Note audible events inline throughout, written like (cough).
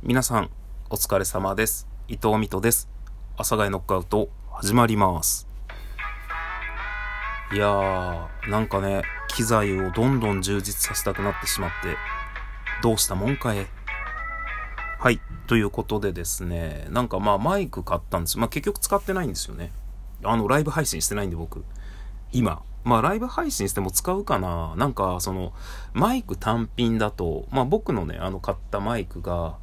皆さん、お疲れ様です。伊藤美斗です。阿佐ヶ谷ノックアウト、始まります。いやー、なんかね、機材をどんどん充実させたくなってしまって、どうしたもんかえ。はい、ということでですね、なんかまあマイク買ったんですまあ結局使ってないんですよね。あの、ライブ配信してないんで僕。今。まあライブ配信しても使うかななんかその、マイク単品だと、まあ僕のね、あの買ったマイクが、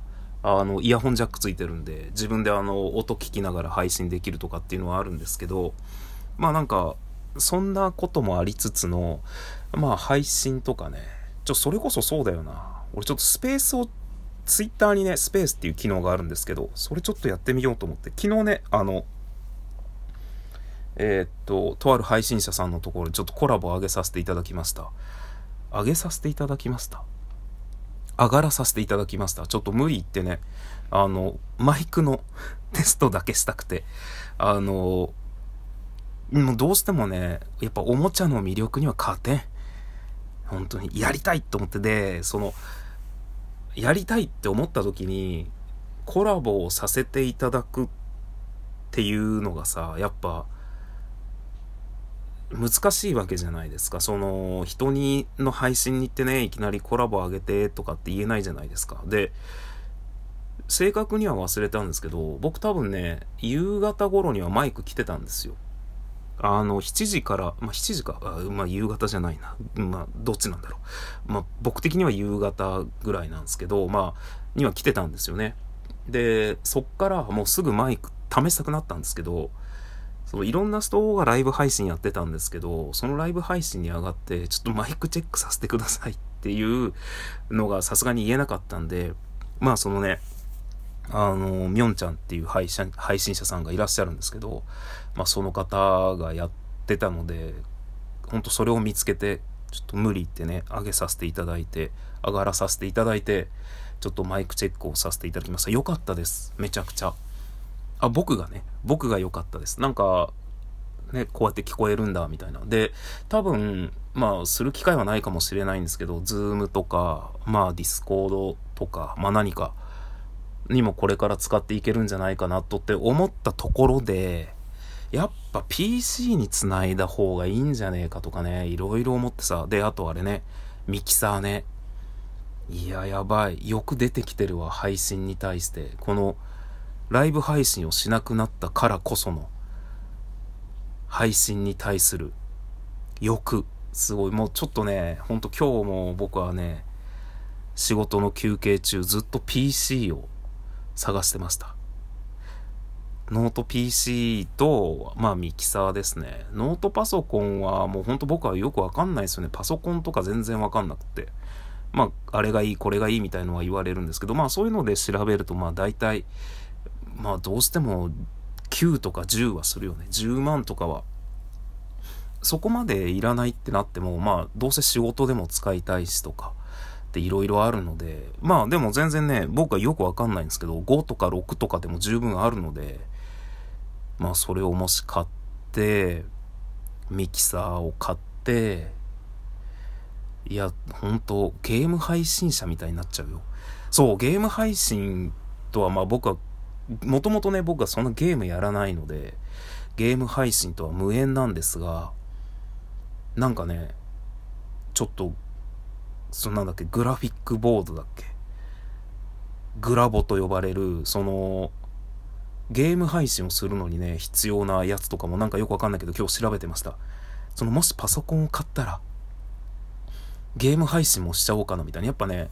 あの、イヤホンジャックついてるんで、自分であの、音聞きながら配信できるとかっていうのはあるんですけど、まあなんか、そんなこともありつつの、まあ配信とかね、ちょ、それこそそうだよな。俺ちょっとスペースを、ツイッターにね、スペースっていう機能があるんですけど、それちょっとやってみようと思って、昨日ね、あの、えーっと、とある配信者さんのところでちょっとコラボ上げさせていただきました。上げさせていただきました。上がらさせていただきました。ちょっと無理言ってね、あの、マイクの (laughs) テストだけしたくて、あの、もうどうしてもね、やっぱおもちゃの魅力には勝てん。本当に、やりたいと思ってで、その、やりたいって思った時に、コラボをさせていただくっていうのがさ、やっぱ、難しいわけじゃないですか。その、人にの配信に行ってね、いきなりコラボ上げてとかって言えないじゃないですか。で、正確には忘れたんですけど、僕多分ね、夕方頃にはマイク来てたんですよ。あの、7時から、まあ、7時か、あまあ、夕方じゃないな。まあ、どっちなんだろう。まあ、僕的には夕方ぐらいなんですけど、まあ、には来てたんですよね。で、そっからもうすぐマイク試したくなったんですけど、そのいろんな人がライブ配信やってたんですけど、そのライブ配信に上がって、ちょっとマイクチェックさせてくださいっていうのがさすがに言えなかったんで、まあそのね、あの、みょんちゃんっていう配信配信者さんがいらっしゃるんですけど、まあその方がやってたので、ほんとそれを見つけて、ちょっと無理言ってね、上げさせていただいて、上がらさせていただいて、ちょっとマイクチェックをさせていただきました。よかったです。めちゃくちゃ。あ、僕がね、僕が良かったです。なんか、ね、こうやって聞こえるんだ、みたいな。で、多分、まあ、する機会はないかもしれないんですけど、 Zoom とか、まあ、 Discord とか、まあ何かにもこれから使っていけるんじゃないかなとって思ったところで、やっぱ PC につないだ方がいいんじゃねえかとかね、いろいろ思ってさ。で、あとあれね、ミキサーね。いや、やばい。よく出てきてるわ、配信に対して。この、ライブ配信をしなくなったからこその配信に対する欲すごい。もうちょっとねほんと今日も僕はね仕事の休憩中ずっと PC を探してました。ノート PC とまあミキサーですね。ノートパソコンはもうほんと僕はよくわかんないですよね。パソコンとか全然わかんなくて。まああれがいいこれがいいみたいのは言われるんですけどまあそういうので調べるとまあ大体まあどうしても9とか10はするよね。10万とかは。そこまでいらないってなっても、まあどうせ仕事でも使いたいしとかっていろいろあるので、まあでも全然ね、僕はよくわかんないんですけど、5とか6とかでも十分あるので、まあそれをもし買って、ミキサーを買って、いや、ほんと、ゲーム配信者みたいになっちゃうよ。そう、ゲーム配信とはまあ僕はもともとね、僕はそんなゲームやらないので、ゲーム配信とは無縁なんですが、なんかね、ちょっと、そのなんだっけ、グラフィックボードだっけ？グラボと呼ばれる、その、ゲーム配信をするのにね、必要なやつとかもなんかよくわかんないけど今日調べてました。そのもしパソコンを買ったら、ゲーム配信もしちゃおうかなみたいな。やっぱね、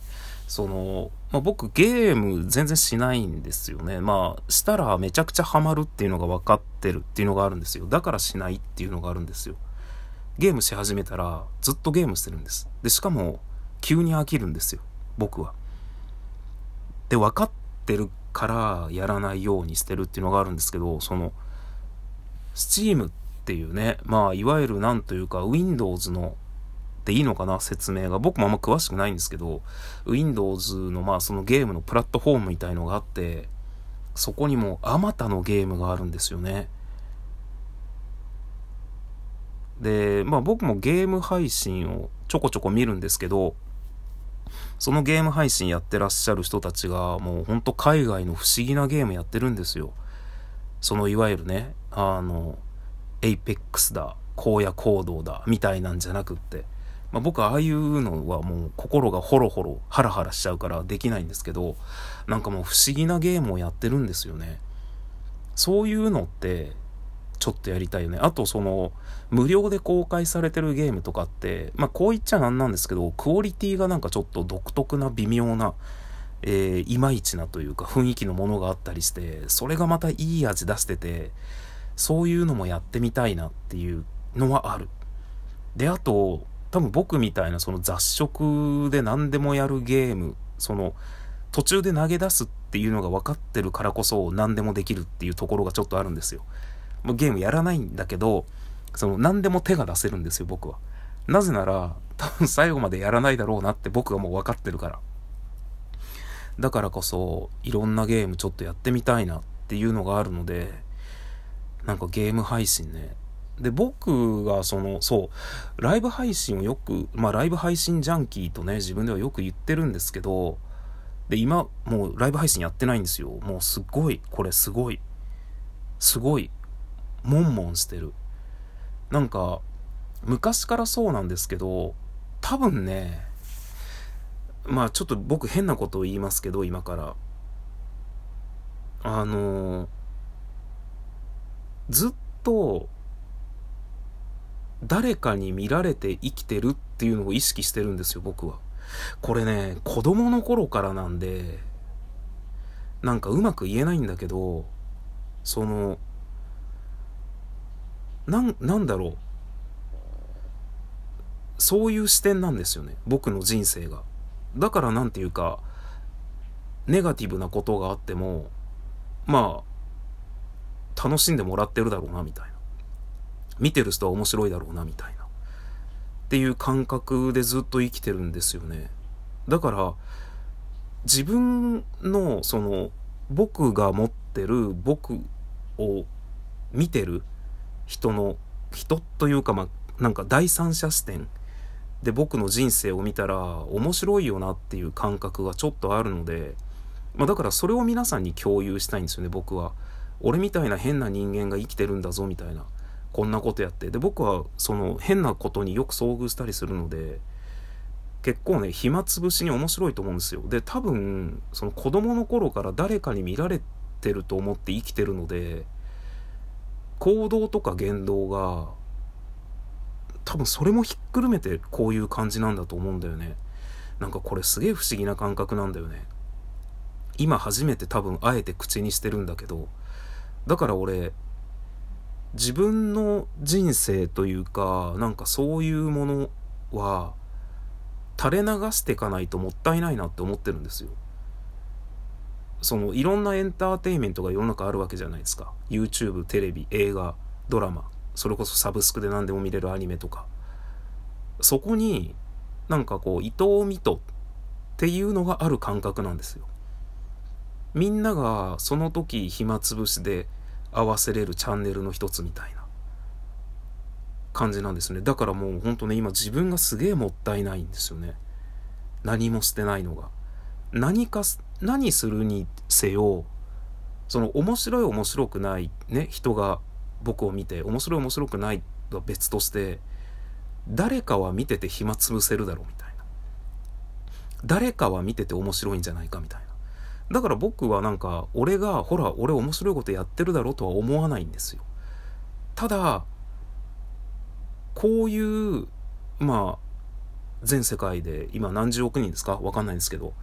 その、まあ、僕ゲーム全然しないんですよね。まあ、したらめちゃくちゃハマるっていうのが分かってるっていうのがあるんですよ。だからしないっていうのがあるんですよ。ゲームし始めたらずっとゲームしてるんです。で、しかも急に飽きるんですよ。僕は。で、分かってるからやらないようにしてるっていうのがあるんですけど、その、Steam っていうね、まあ、いわゆるなんというか Windows のでいいのかな説明が。僕もあんま詳しくないんですけど、Windows のまあそのゲームのプラットフォームみたいのがあって、そこにもあまたのゲームがあるんですよね。で、まあ僕もゲーム配信をちょこちょこ見るんですけど、そのゲーム配信やってらっしゃる人たちが、もうほんと海外の不思議なゲームやってるんですよ。そのいわゆるね、あの、 Apex だ、荒野行動だ、みたいなんじゃなくって、まあ、僕はああいうのはもう心がホロホロハラハラしちゃうからできないんですけどなんかもう不思議なゲームをやってるんですよね。そういうのってちょっとやりたいよね。あとその無料で公開されてるゲームとかってまあこう言っちゃなんなんですけどクオリティがなんかちょっと独特な微妙なえー、いまいちなというか雰囲気のものがあったりしてそれがまたいい味出しててそういうのもやってみたいなっていうのはある。であと多分僕みたいなその雑食で何でもやるゲーム、その途中で投げ出すっていうのが分かってるからこそ何でもできるっていうところがちょっとあるんですよ。もうゲームやらないんだけど、その何でも手が出せるんですよ、僕は。なぜなら、多分最後までやらないだろうなって僕はもう分かってるから。だからこそ、いろんなゲームちょっとやってみたいなっていうのがあるので、なんかゲーム配信ね、で、僕がその、そう、ライブ配信をよく、まあライブ配信ジャンキーとね、自分ではよく言ってるんですけど、で、今、もうライブ配信やってないんですよ。もうすごい、これすごい、すごい、もんもんしてる。なんか、昔からそうなんですけど、多分ね、まあちょっと僕変なことを言いますけど、今から。あのずっと誰かに見られて生きてるっていうのを意識してるんですよ、僕は。これね、子供の頃からなんで、なんかうまく言えないんだけど、その、なん、なんだろう。そういう視点なんですよね。僕の人生が。だからなんていうか、ネガティブなことがあっても、まあ、楽しんでもらってるだろうな、みたいな。見てる人は面白いだろうなみたいなっていう感覚でずっと生きてるんですよねだから自分のその僕が持ってる僕を見てる人の人というかまあなんか第三者視点で僕の人生を見たら面白いよなっていう感覚がちょっとあるので、まあ、だからそれを皆さんに共有したいんですよね僕は。俺みたいな変な人間が生きてるんだぞみたいな。こんなことやって。で僕はその変なことによく遭遇したりするので結構ね暇つぶしに面白いと思うんですよ。で多分その子供の頃から誰かに見られてると思って生きてるので行動とか言動が多分それもひっくるめてこういう感じなんだと思うんだよね。なんかこれすげえ不思議な感覚なんだよね。今初めて多分あえて口にしてるんだけどだから俺自分の人生というかなんかそういうものは垂れ流していかないともったいないなって思ってるんですよ。そのいろんなエンターテインメントが世の中あるわけじゃないですか。YouTube、テレビ、映画、ドラマ、それこそサブスクで何でも見れるアニメとか。そこになんかこう伊藤美斗っていうのがある感覚なんですよ。みんながその時暇つぶしで合わせれるチャンネルの一つみたいな感じなんですね。だからもうほんとね、今自分がすげえもったいないんですよね。何もしてないのが。何か、何するにせよ、その面白い面白くないね、人が僕を見て面白い面白くないとは別として、誰かは見てて暇つぶせるだろうみたいな。誰かは見てて面白いんじゃないかみたいな。だから僕はなんか、俺が、ほら、俺面白いことやってるだろうとは思わないんですよ。ただ、こういう、まあ、全世界で今何十億人ですか？わかんないんですけど、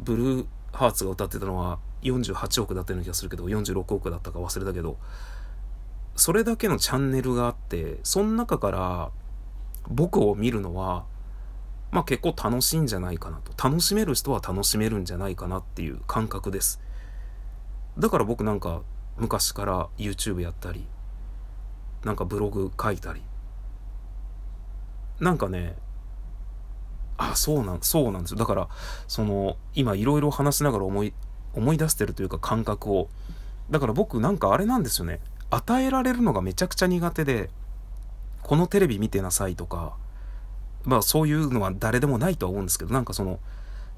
ブルーハーツが歌ってたのは48億だったような気がするけど、46億だったか忘れたけど、それだけのチャンネルがあって、その中から僕を見るのは、まあ結構楽しいんじゃないかなと。楽しめる人は楽しめるんじゃないかなっていう感覚です。だから僕なんか昔から YouTube やったり、なんかブログ書いたり。なんかね、あ、そうなん、そうなんですよ。だから、その、今いろいろ話しながら思い、思い出してるというか感覚を。だから僕なんかあれなんですよね。与えられるのがめちゃくちゃ苦手で、このテレビ見てなさいとか、まあそういうのは誰でもないとは思うんですけど、なんかその、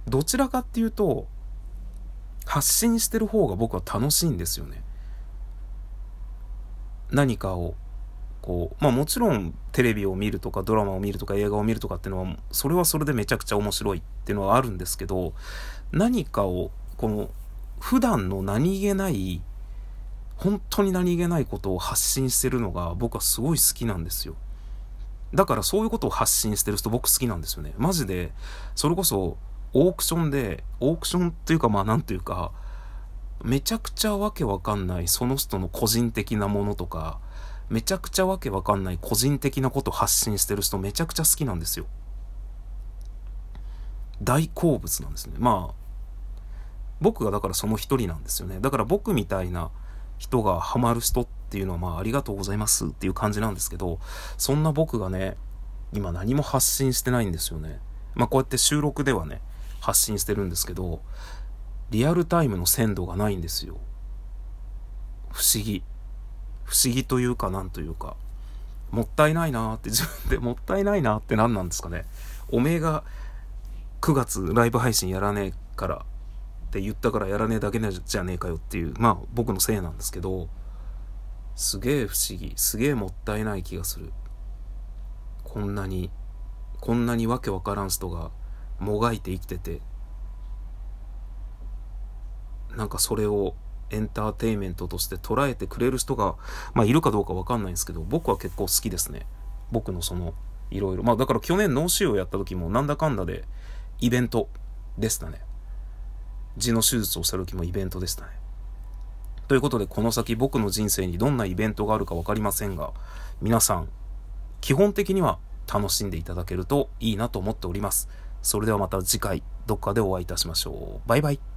どちらかっていうと、発信してる方が僕は楽しいんですよね。何かを、こう、まあもちろんテレビを見るとかドラマを見るとか映画を見るとかっていうのは、それはそれでめちゃくちゃ面白いっていうのはあるんですけど、何かを、この、普段の何気ない、本当に何気ないことを発信してるのが僕はすごい好きなんですよ。だからそういうことを発信してる人僕好きなんですよね。マジで、それこそオークションで、オークションっていうかまあなんていうか、めちゃくちゃわけわかんないその人の個人的なものとか、めちゃくちゃわけわかんない個人的なこと発信してる人めちゃくちゃ好きなんですよ。大好物なんですね。まあ、僕がだからその一人なんですよね。だから僕みたいな人がハマる人っていうのはまあありがとうございますっていう感じなんですけど、そんな僕がね、今何も発信してないんですよね。まあこうやって収録ではね、発信してるんですけど、リアルタイムの鮮度がないんですよ。不思議。不思議というかなんというか、もったいないなーって自分で (laughs) もったいないなって何なんですかね。おめえが9月ライブ配信やらねえからって言ったからやらねえだけじゃねえかよっていう、まあ僕のせいなんですけど、すげえ不思議、すげえもったいない気がする。こんなに、こんなにわけわからん人がもがいて生きてて、なんかそれをエンターテインメントとして捉えてくれる人が、まあいるかどうかわかんないんですけど、僕は結構好きですね。僕のその、いろいろ。まあだから去年脳腫瘍やった時もなんだかんだでイベントでしたね。痔の手術をした時もイベントでしたね。ということで、この先僕の人生にどんなイベントがあるか分かりませんが、皆さん、基本的には楽しんでいただけるといいなと思っております。それではまた次回、どっかでお会いいたしましょう。バイバイ。